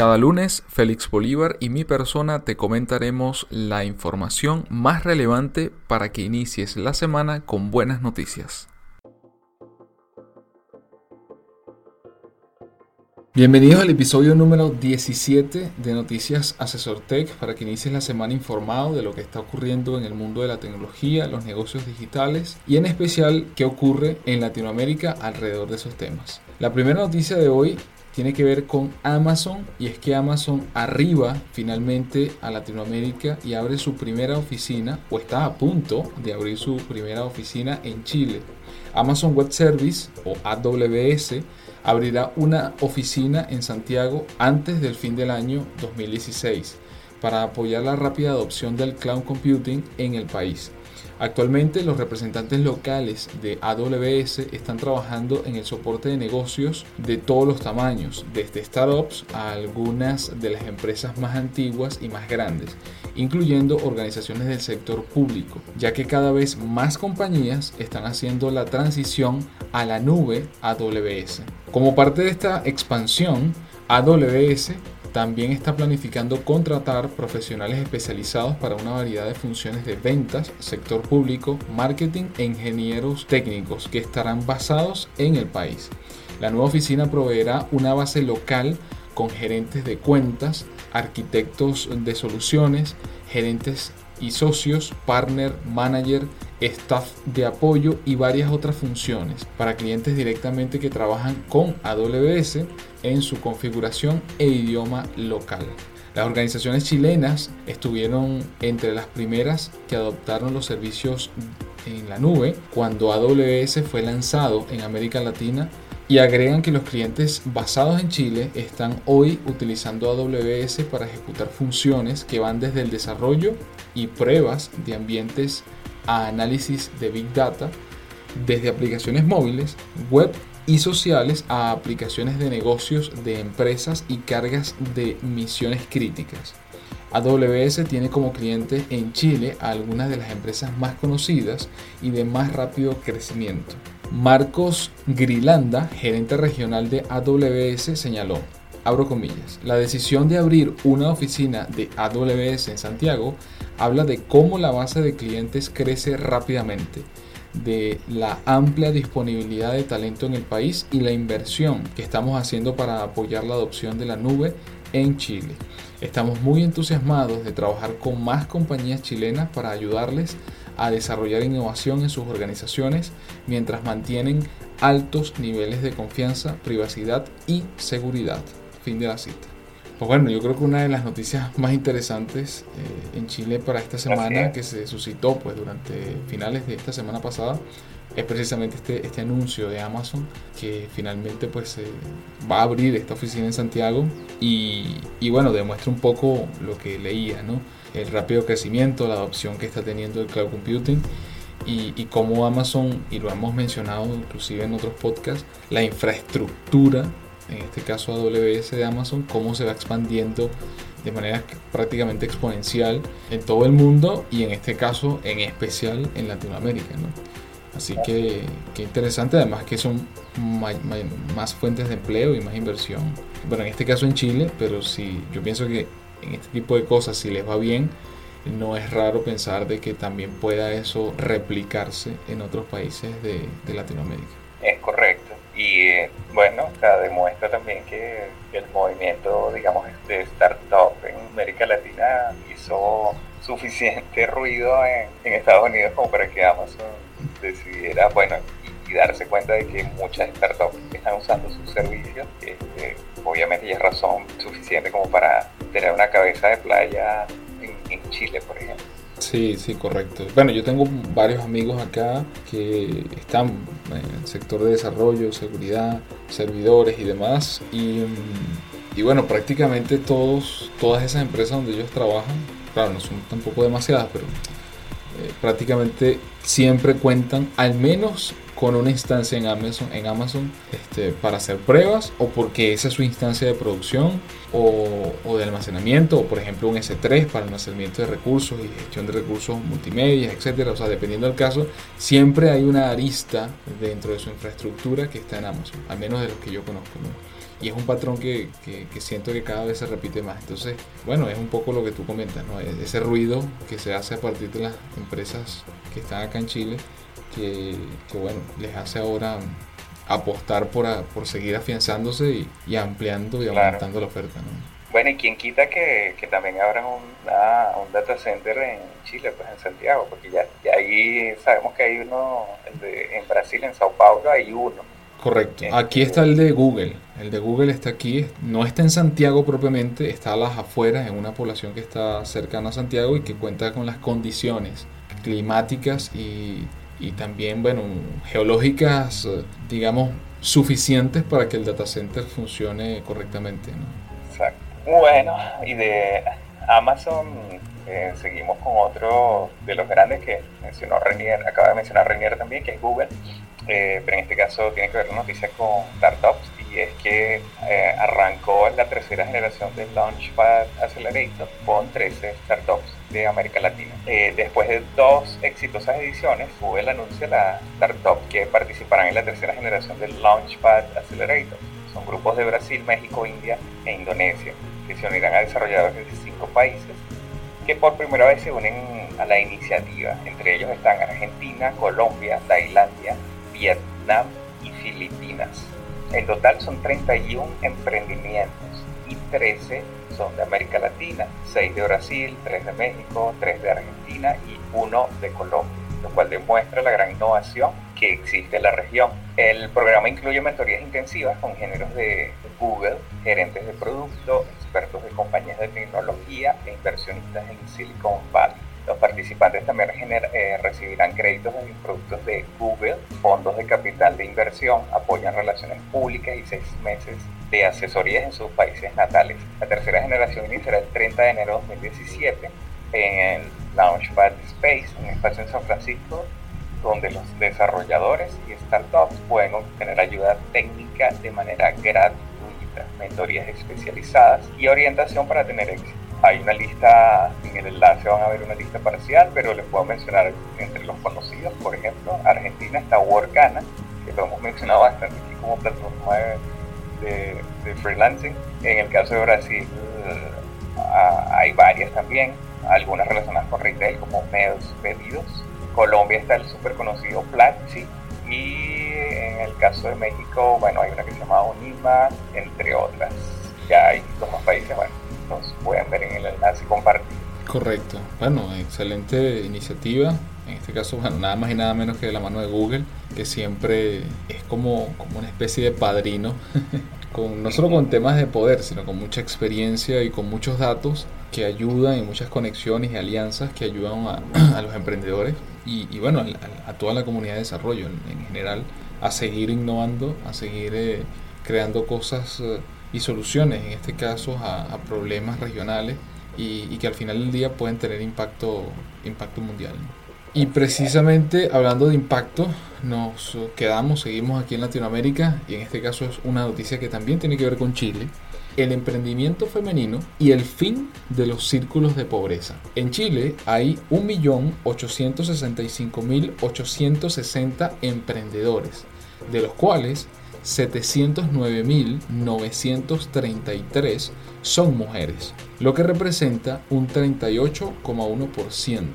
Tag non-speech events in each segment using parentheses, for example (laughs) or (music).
Cada lunes, Félix Bolívar y mi persona te comentaremos la información más relevante para que inicies la semana con buenas noticias. Bienvenidos al episodio número 17 de Noticias Asesor Tech para que inicies la semana informado de lo que está ocurriendo en el mundo de la tecnología, los negocios digitales y en especial qué ocurre en Latinoamérica alrededor de esos temas. La primera noticia de hoy tiene que ver con Amazon y es que Amazon arriba finalmente a Latinoamérica y abre su primera oficina o está a punto de abrir su primera oficina en Chile. Amazon Web Service o AWS abrirá una oficina en Santiago antes del fin del año 2016 para apoyar la rápida adopción del cloud computing en el país. Actualmente los representantes locales de AWS están trabajando en el soporte de negocios de todos los tamaños, desde startups a algunas de las empresas más antiguas y más grandes, incluyendo organizaciones del sector público, ya que cada vez más compañías están haciendo la transición a la nube AWS. Como parte de esta expansión, AWS también está planificando contratar profesionales especializados para una variedad de funciones de ventas, sector público, marketing e ingenieros técnicos que estarán basados en el país. La nueva oficina proveerá una base local con gerentes de cuentas, arquitectos de soluciones, gerentes y socios, partner, manager, staff de apoyo y varias otras funciones para clientes directamente que trabajan con AWS en su configuración e idioma local. Las organizaciones chilenas estuvieron entre las primeras que adoptaron los servicios en la nube cuando AWS fue lanzado en América Latina y agregan que los clientes basados en Chile están hoy utilizando AWS para ejecutar funciones que van desde el desarrollo y pruebas de ambientes a análisis de Big Data, desde aplicaciones móviles, web y sociales a aplicaciones de negocios de empresas y cargas de misiones críticas. AWS tiene como cliente en Chile a algunas de las empresas más conocidas y de más rápido crecimiento. Marcos Grilanda, gerente regional de AWS, señaló, abro comillas, la decisión de abrir una oficina de AWS en Santiago habla de cómo la base de clientes crece rápidamente de la amplia disponibilidad de talento en el país y la inversión que estamos haciendo para apoyar la adopción de la nube en Chile. Estamos muy entusiasmados de trabajar con más compañías chilenas para ayudarles a desarrollar innovación en sus organizaciones mientras mantienen altos niveles de confianza, privacidad y seguridad. Fin de la cita. Pues bueno, yo creo que una de las noticias más interesantes eh, en Chile para esta semana que se suscitó pues durante finales de esta semana pasada es precisamente este, este anuncio de Amazon que finalmente pues va a abrir esta oficina en Santiago y, y, bueno, demuestra un poco lo que leía, ¿no? El rápido crecimiento, la adopción que está teniendo el cloud computing y, y cómo Amazon, y lo hemos mencionado inclusive en otros podcasts, la infraestructura en este caso AWS de Amazon, cómo se va expandiendo de manera prácticamente exponencial en todo el mundo y en este caso en especial en Latinoamérica. ¿no? Así que, qué interesante, además que son más fuentes de empleo y más inversión. Bueno, en este caso en Chile, pero si yo pienso que en este tipo de cosas, si les va bien, no es raro pensar de que también pueda eso replicarse en otros países de Latinoamérica. Es correcto. Y bueno, demuestra también que el movimiento, digamos, de startup en América Latina hizo suficiente ruido en, Estados Unidos como para que Amazon decidiera, bueno, y, darse cuenta de que muchas startups están usando sus servicios. Este, obviamente ya es razón suficiente como para tener una cabeza de playa en Chile, por ejemplo. Sí, sí, correcto. Bueno, yo tengo varios amigos acá que están en el sector de desarrollo, seguridad, servidores y demás. Y, y bueno, prácticamente todos, todas esas empresas donde ellos trabajan, claro, no son tampoco demasiadas, pero eh, prácticamente siempre cuentan al menos con una instancia en Amazon, en Amazon este, para hacer pruebas o porque esa es su instancia de producción o, de almacenamiento o por ejemplo un S3 para almacenamiento de recursos y gestión de recursos multimedia, etcétera. O sea, dependiendo del caso, siempre hay una arista dentro de su infraestructura que está en Amazon, al menos de los que yo conozco. Y es un patrón que, que, siento que cada vez se repite más. Entonces, bueno, es un poco lo que tú comentas, ¿no? E-, ese ruido que se hace a partir de las empresas que están acá en Chile que, bueno, les hace ahora apostar por, por seguir afianzándose y, ampliando y aumentando la oferta. Bueno, y quién quita que, también abran un, un data center en Chile, pues en Santiago, porque ya, ahí sabemos que hay uno, en Brasil, en Sao Paulo, hay uno. Correcto. Aquí está el de Google. El de Google está aquí. No está en Santiago propiamente, está a las afueras, en una población que está cercana a Santiago y que cuenta con las condiciones climáticas y y también, bueno, geológicas, eh, digamos, suficientes para que el data center funcione correctamente. Exacto. Bueno, y de Amazon eh, seguimos con otro de los grandes que mencionó Renier, acaba de mencionar Renier también, que es Google, eh, pero en este caso tiene que ver noticias con startups y es que arrancó la tercera generación del Launchpad Accelerator con 13 startups de América Latina. Eh, después de dos exitosas ediciones, Google anuncia la startup que participarán en la tercera generación del Launchpad Accelerator. Son grupos de Brasil, México, India e Indonesia que se unirán a desarrolladores de cinco países que por primera vez se unen a la iniciativa. Entre ellos están Argentina, Colombia, Tailandia, Vietnam y Filipinas. En total son 31 emprendimientos y 13 son de América Latina, 6 de Brasil, 3 de México, 3 de Argentina y 1 de Colombia, lo cual demuestra la gran innovación que existe en la región. El programa incluye mentorías intensivas con géneros de Google, gerentes de producto, expertos de compañías de tecnología e inversionistas en Silicon Valley. Los participantes también eh, recibirán créditos en productos de Google, fondos de capital de inversión, apoyan relaciones públicas y seis meses de asesorías en sus países natales. La tercera generación iniciará el 30 de enero de 2017 en el Launchpad Space, un espacio en San Francisco donde los desarrolladores y startups pueden obtener ayuda técnica de manera gratuita, mentorías especializadas y orientación para tener éxito. Hay una lista, en el enlace van a ver una lista parcial, pero les puedo mencionar entre los conocidos, por ejemplo, Argentina está Workana, que lo hemos mencionado bastante aquí como plataforma de, freelancing. En el caso de Brasil hay varias también, algunas relacionadas con retail como medios pedidos. Colombia está el súper conocido Platzi y en el caso de México, bueno, hay una que se llama Unima, entre otras. Ya hay dos más países, bueno, los pueden ver en el enlace compartido. Correcto. Bueno, excelente iniciativa. En este caso, bueno, nada más y nada menos que de la mano de Google, que siempre es como, como una especie de padrino, (laughs) con, no solo con temas de poder, sino con mucha experiencia y con muchos datos que ayudan y muchas conexiones y alianzas que ayudan a, (clears throat) los emprendedores y, bueno, a, toda la comunidad de desarrollo en, general a seguir innovando, a seguir eh, creando cosas. Eh, y soluciones, en este caso, a, problemas regionales y, que al final del día pueden tener impacto, impacto mundial. Y precisamente hablando de impacto, nos quedamos, seguimos aquí en Latinoamérica y en este caso es una noticia que también tiene que ver con Chile, el emprendimiento femenino y el fin de los círculos de pobreza. En Chile hay 1.865.860 emprendedores, de los cuales 709.933 son mujeres, lo que representa un 38,1%.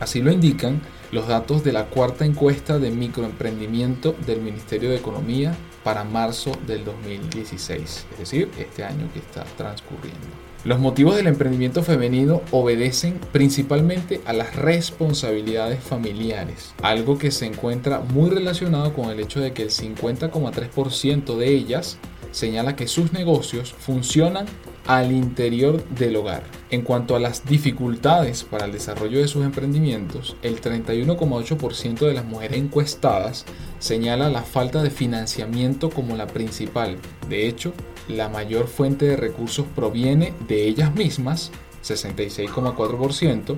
Así lo indican los datos de la cuarta encuesta de microemprendimiento del Ministerio de Economía para marzo del 2016, es decir, este año que está transcurriendo. Los motivos del emprendimiento femenino obedecen principalmente a las responsabilidades familiares, algo que se encuentra muy relacionado con el hecho de que el 50,3% de ellas señala que sus negocios funcionan al interior del hogar. En cuanto a las dificultades para el desarrollo de sus emprendimientos, el 31,8% de las mujeres encuestadas señala la falta de financiamiento como la principal. De hecho, la mayor fuente de recursos proviene de ellas mismas, 66,4%,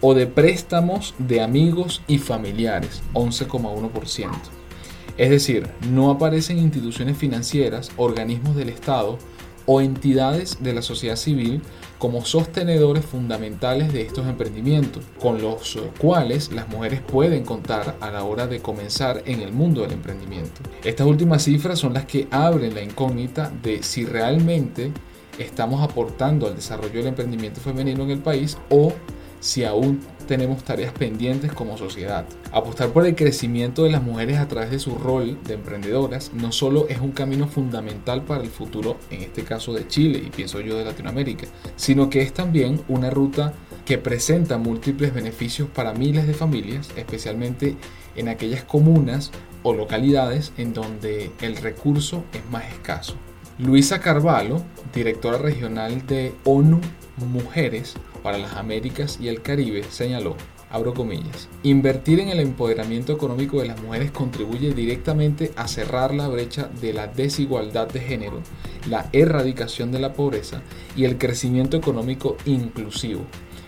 o de préstamos de amigos y familiares, 11,1%. Es decir, no aparecen instituciones financieras, organismos del Estado o entidades de la sociedad civil como sostenedores fundamentales de estos emprendimientos, con los cuales las mujeres pueden contar a la hora de comenzar en el mundo del emprendimiento. Estas últimas cifras son las que abren la incógnita de si realmente estamos aportando al desarrollo del emprendimiento femenino en el país o si aún tenemos tareas pendientes como sociedad. Apostar por el crecimiento de las mujeres a través de su rol de emprendedoras no solo es un camino fundamental para el futuro, en este caso de Chile y pienso yo de Latinoamérica, sino que es también una ruta que presenta múltiples beneficios para miles de familias, especialmente en aquellas comunas o localidades en donde el recurso es más escaso. Luisa Carvalho, directora regional de ONU Mujeres, para las Américas y el Caribe, señaló, abro comillas, invertir en el empoderamiento económico de las mujeres contribuye directamente a cerrar la brecha de la desigualdad de género, la erradicación de la pobreza y el crecimiento económico inclusivo.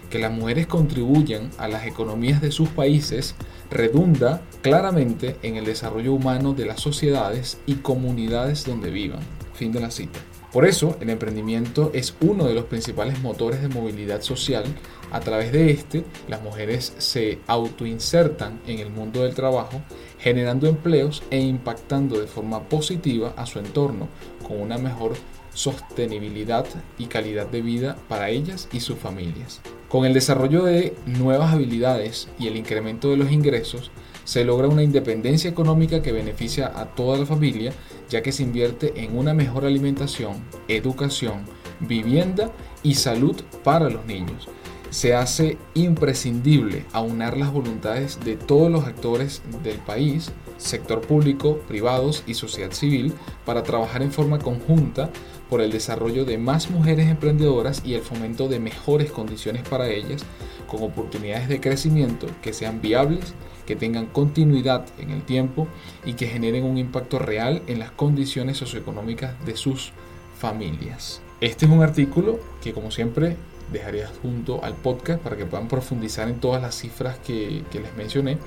Que las mujeres contribuyan a las economías de sus países redunda claramente en el desarrollo humano de las sociedades y comunidades donde vivan. Fin de la cita. Por eso, el emprendimiento es uno de los principales motores de movilidad social. A través de este, las mujeres se autoinsertan en el mundo del trabajo, generando empleos e impactando de forma positiva a su entorno con una mejor sostenibilidad y calidad de vida para ellas y sus familias. Con el desarrollo de nuevas habilidades y el incremento de los ingresos, se logra una independencia económica que beneficia a toda la familia, ya que se invierte en una mejor alimentación, educación, vivienda y salud para los niños. Se hace imprescindible aunar las voluntades de todos los actores del país, sector público, privados y sociedad civil, para trabajar en forma conjunta por el desarrollo de más mujeres emprendedoras y el fomento de mejores condiciones para ellas, con oportunidades de crecimiento que sean viables que tengan continuidad en el tiempo y que generen un impacto real en las condiciones socioeconómicas de sus familias. Este es un artículo que como siempre dejaré junto al podcast para que puedan profundizar en todas las cifras que, les mencioné,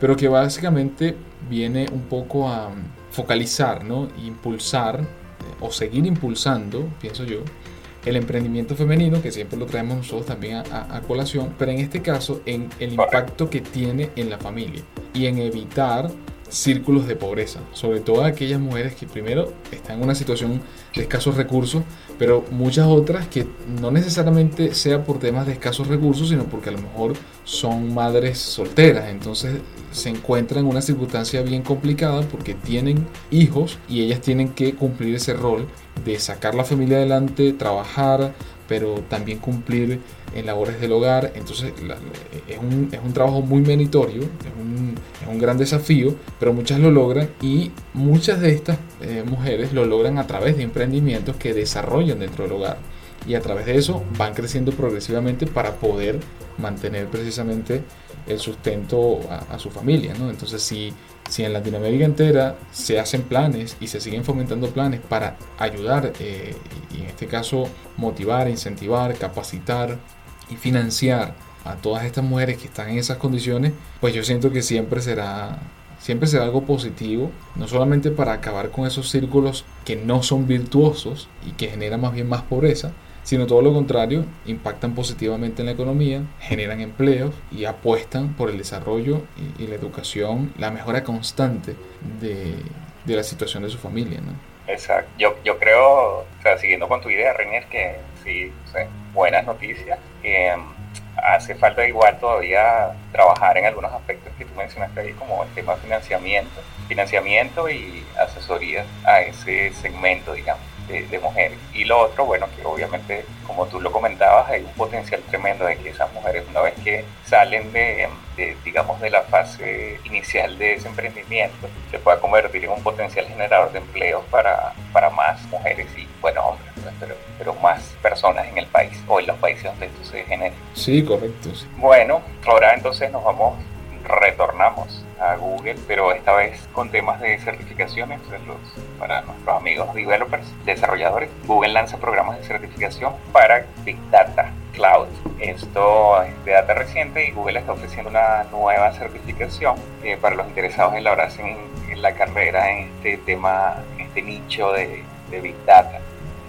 pero que básicamente viene un poco a focalizar, ¿no? impulsar o seguir impulsando, pienso yo, el emprendimiento femenino, que siempre lo traemos nosotros también a, colación, pero en este caso en el impacto que tiene en la familia y en evitar círculos de pobreza, sobre todo aquellas mujeres que primero están en una situación de escasos recursos, pero muchas otras que no necesariamente sea por temas de escasos recursos, sino porque a lo mejor son madres solteras, entonces se encuentran en una circunstancia bien complicada porque tienen hijos y ellas tienen que cumplir ese rol de sacar la familia adelante, trabajar, pero también cumplir en labores del hogar. Entonces es, un, es, un, trabajo muy meritorio, es un, es un, gran desafío, pero muchas lo logran y muchas de estas eh, mujeres lo logran a través de emprendimientos que desarrollan dentro del hogar. Y a través de eso van creciendo progresivamente para poder mantener precisamente el sustento a, su familia. ¿no? Entonces si si en Latinoamérica entera se hacen planes y se siguen fomentando planes para ayudar eh, y en este caso motivar, incentivar, capacitar y financiar a todas estas mujeres que están en esas condiciones, pues yo siento que siempre será siempre será algo positivo, no solamente para acabar con esos círculos que no son virtuosos y que generan más bien más pobreza, sino todo lo contrario, impactan positivamente en la economía, generan empleos y apuestan por el desarrollo y, la educación, la mejora constante de, la situación de su familia. ¿no? Exacto. Yo, yo creo, o siguiendo con tu idea, René, que sí, buenas noticias. Em, hace falta igual todavía trabajar en algunos aspectos que tú mencionaste ahí, como el tema de financiamiento, financiamiento y asesoría a ese segmento, digamos de, mujeres. Y lo otro, bueno, que obviamente, como tú lo comentabas, hay un potencial tremendo de que esas mujeres, una vez que salen de, digamos, de la fase inicial de ese emprendimiento, se pueda convertir en un potencial generador de empleos para, para más mujeres y, bueno, hombres, pero, pero más personas en el país o en los países donde esto se genera. Sí, correcto. Bueno, ahora entonces nos vamos retornamos a Google, pero esta vez con temas de certificaciones para nuestros amigos developers, desarrolladores. Google lanza programas de certificación para Big Data, Cloud, Esto es de data reciente y Google está ofreciendo una nueva certificación eh, para los interesados en labrarse en, en, la carrera en este tema, en este nicho de, de Big Data.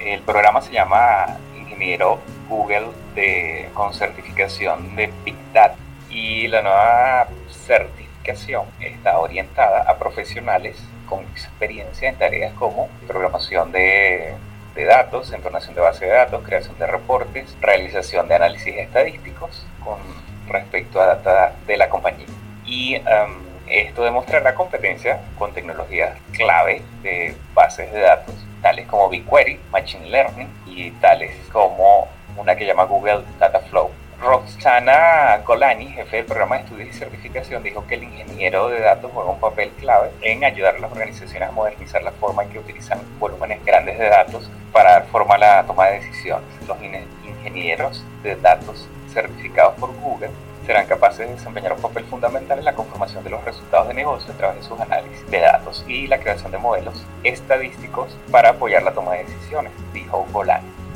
El programa se llama Ingeniero Google de, con certificación de Big Data y la nueva certificación está orientada a profesionales con experiencia en tareas como programación de, de datos, entonación de base de datos, creación de reportes, realización de análisis estadísticos con respecto a data de la compañía. Y um, esto demostrará competencia con tecnologías clave de bases de datos, tales como BigQuery, Machine Learning y tales como una que llama Google Data Flow. Roxana Golani, jefe del programa de estudios y certificación, dijo que el ingeniero de datos juega un papel clave en ayudar a las organizaciones a modernizar la forma en que utilizan volúmenes grandes de datos para dar forma a la toma de decisiones. Los ingenieros de datos certificados por Google serán capaces de desempeñar un papel fundamental en la conformación de los resultados de negocio a través de sus análisis de datos y la creación de modelos estadísticos para apoyar la toma de decisiones, dijo Golani.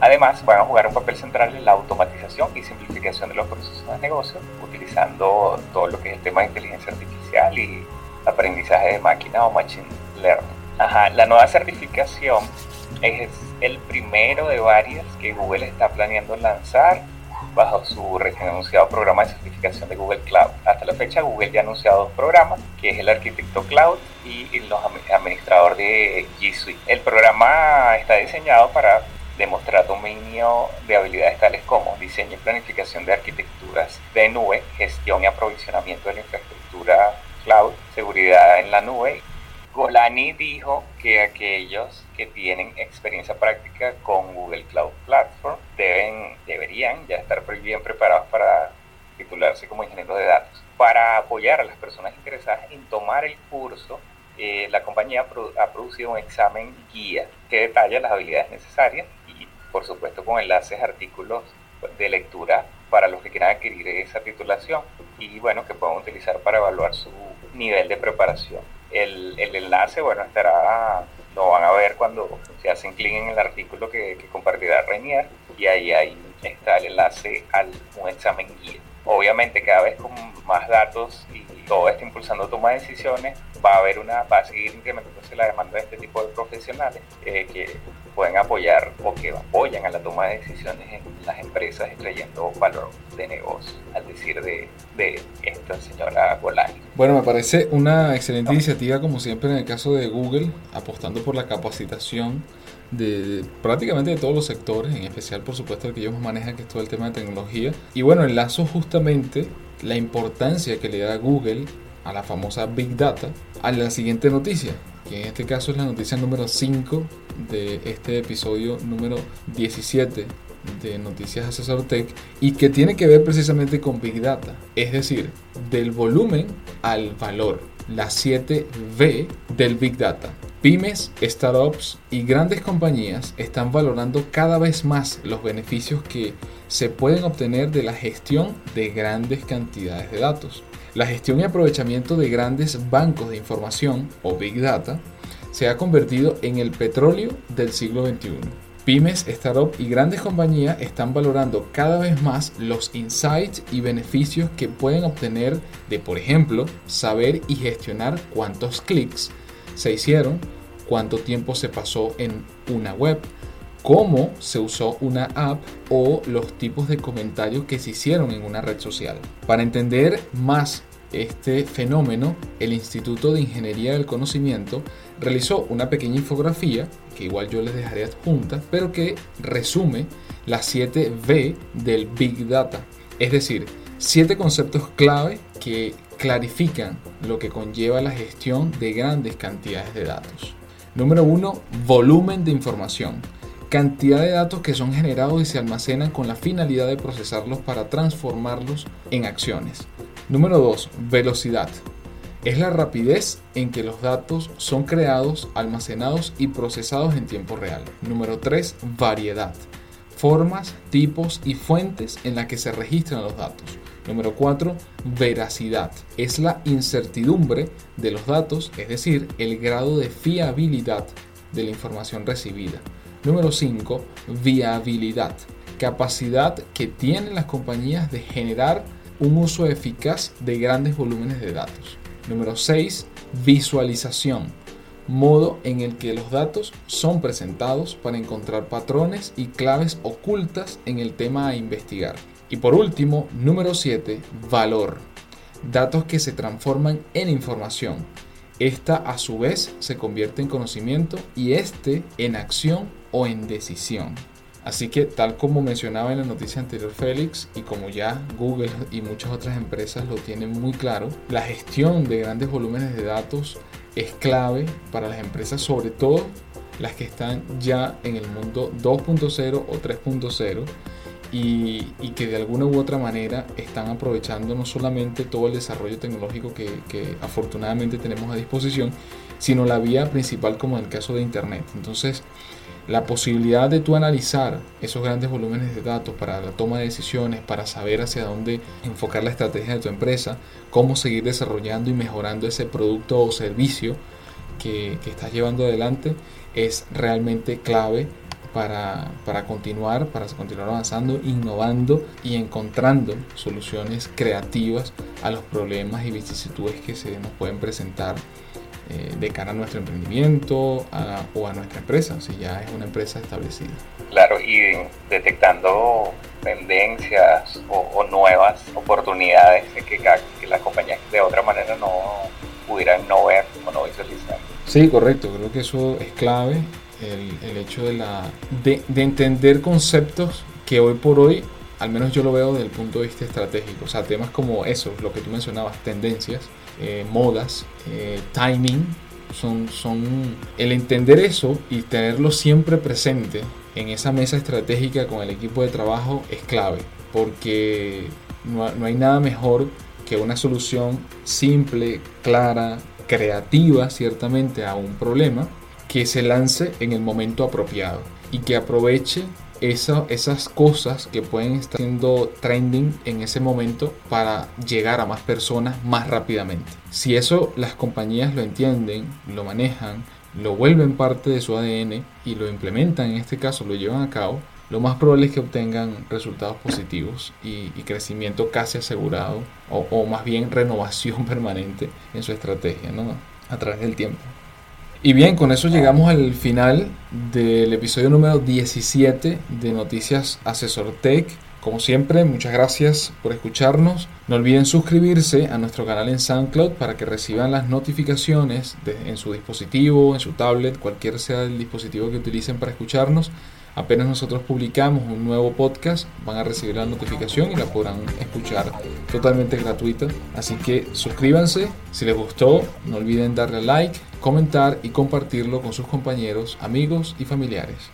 Además, van a jugar un papel central en la automatización y simplificación de los procesos de negocio, utilizando todo lo que es el tema de inteligencia artificial y aprendizaje de máquina o machine learning. Ajá, la nueva certificación es el primero de varias que Google está planeando lanzar bajo su recién anunciado programa de certificación de Google Cloud. Hasta la fecha Google ya ha anunciado dos programas, que es el Arquitecto Cloud y el administrador de G Suite. El programa está diseñado para demostrar dominio de habilidades tales como diseño y planificación de arquitecturas de nube, gestión y aprovisionamiento de la infraestructura cloud, seguridad en la nube. Golani dijo que aquellos que tienen experiencia práctica con Google Cloud Platform deben, deberían ya estar bien preparados para titularse como ingeniero de datos. Para apoyar a las personas interesadas en tomar el curso, eh, la compañía ha producido un examen guía que detalla las habilidades necesarias por supuesto con enlaces, artículos de lectura para los que quieran adquirir esa titulación y bueno, que puedan utilizar para evaluar su nivel de preparación. El, el enlace, bueno, estará, lo van a ver cuando se hacen clic en el artículo que, que compartirá Reinier y ahí, ahí está el enlace al un examen guía. Obviamente cada vez con más datos y todo está impulsando toma de decisiones, va a haber una, va a seguir incrementándose la demanda de este tipo de profesionales eh, que pueden apoyar o que apoyan a la toma de decisiones en las empresas extrayendo valor de negocio, al decir de, de esta señora Golani. Bueno, me parece una excelente iniciativa, como siempre en el caso de Google, apostando por la capacitación de, prácticamente de todos los sectores, en especial por supuesto el que ellos manejan, que es todo el tema de tecnología. Y bueno, enlazo justamente la importancia que le da Google a la famosa Big Data a la siguiente noticia, que en este caso es la noticia número 5 de este episodio número 17 de Noticias Asesor Tech y que tiene que ver precisamente con Big Data, es decir, del volumen al valor, la 7V del Big Data. Pymes, startups y grandes compañías están valorando cada vez más los beneficios que se pueden obtener de la gestión de grandes cantidades de datos. La gestión y aprovechamiento de grandes bancos de información o Big Data se ha convertido en el petróleo del siglo XXI. Pymes, startups y grandes compañías están valorando cada vez más los insights y beneficios que pueden obtener de, por ejemplo, saber y gestionar cuántos clics se hicieron, cuánto tiempo se pasó en una web, cómo se usó una app o los tipos de comentarios que se hicieron en una red social. Para entender más este fenómeno, el Instituto de Ingeniería del Conocimiento realizó una pequeña infografía, que igual yo les dejaré adjunta, pero que resume las 7 V del Big Data, es decir, 7 conceptos clave que clarifican lo que conlleva la gestión de grandes cantidades de datos. Número 1. Volumen de información. Cantidad de datos que son generados y se almacenan con la finalidad de procesarlos para transformarlos en acciones. Número 2. Velocidad. Es la rapidez en que los datos son creados, almacenados y procesados en tiempo real. Número 3. Variedad. Formas, tipos y fuentes en las que se registran los datos. Número 4, veracidad. Es la incertidumbre de los datos, es decir, el grado de fiabilidad de la información recibida. Número 5, viabilidad. capacidad que tienen las compañías de generar un uso eficaz de grandes volúmenes de datos. Número 6. Visualización. Modo en el que los datos son presentados para encontrar patrones y claves ocultas en el tema a investigar. Y por último, número 7. Valor. Datos que se transforman en información. Esta a su vez se convierte en conocimiento y este en acción o en decisión. Así que tal como mencionaba en la noticia anterior Félix y como ya Google y muchas otras empresas lo tienen muy claro, la gestión de grandes volúmenes de datos es clave para las empresas, sobre todo las que están ya en el mundo 2.0 o 3.0 y, que de alguna u otra manera están aprovechando no solamente todo el desarrollo tecnológico que, que afortunadamente tenemos a disposición, sino la vía principal como en el caso de Internet. Entonces, la posibilidad de tú analizar esos grandes volúmenes de datos para la toma de decisiones, para saber hacia dónde enfocar la estrategia de tu empresa, cómo seguir desarrollando y mejorando ese producto o servicio que, estás llevando adelante, es realmente clave para, para, continuar, para continuar avanzando, innovando y encontrando soluciones creativas a los problemas y vicisitudes que se nos pueden presentar eh, de cara a nuestro emprendimiento o a nuestra empresa, si ya es una empresa establecida. Claro, y detectando tendencias o, nuevas oportunidades que, que las compañías de otra manera no pudieran no ver o no visualizar. Sí, correcto, creo que eso es clave, el, el hecho de, la, de, de entender conceptos que hoy por hoy al menos yo lo veo desde el punto de vista estratégico. O sea, temas como eso, lo que tú mencionabas, tendencias, eh, modas, eh, timing, son, son el entender eso y tenerlo siempre presente en esa mesa estratégica con el equipo de trabajo es clave, porque no, no hay nada mejor que una solución simple, clara, creativa ciertamente a un problema que se lance en el momento apropiado y que aproveche esas cosas que pueden estar siendo trending en ese momento para llegar a más personas más rápidamente. Si eso las compañías lo entienden, lo manejan, lo vuelven parte de su ADN y lo implementan, en este caso lo llevan a cabo, lo más probable es que obtengan resultados positivos y, crecimiento casi asegurado o, o, más bien renovación (laughs) permanente en su estrategia ¿no? a través del tiempo. Y bien, con eso llegamos al final del episodio número 17 de Noticias Asesor Tech. Como siempre, muchas gracias por escucharnos. No olviden suscribirse a nuestro canal en SoundCloud para que reciban las notificaciones en su dispositivo, en su tablet, cualquier sea el dispositivo que utilicen para escucharnos. Apenas nosotros publicamos un nuevo podcast, van a recibir la notificación y la podrán escuchar totalmente gratuita. Así que suscríbanse, si les gustó, no olviden darle like, comentar y compartirlo con sus compañeros, amigos y familiares.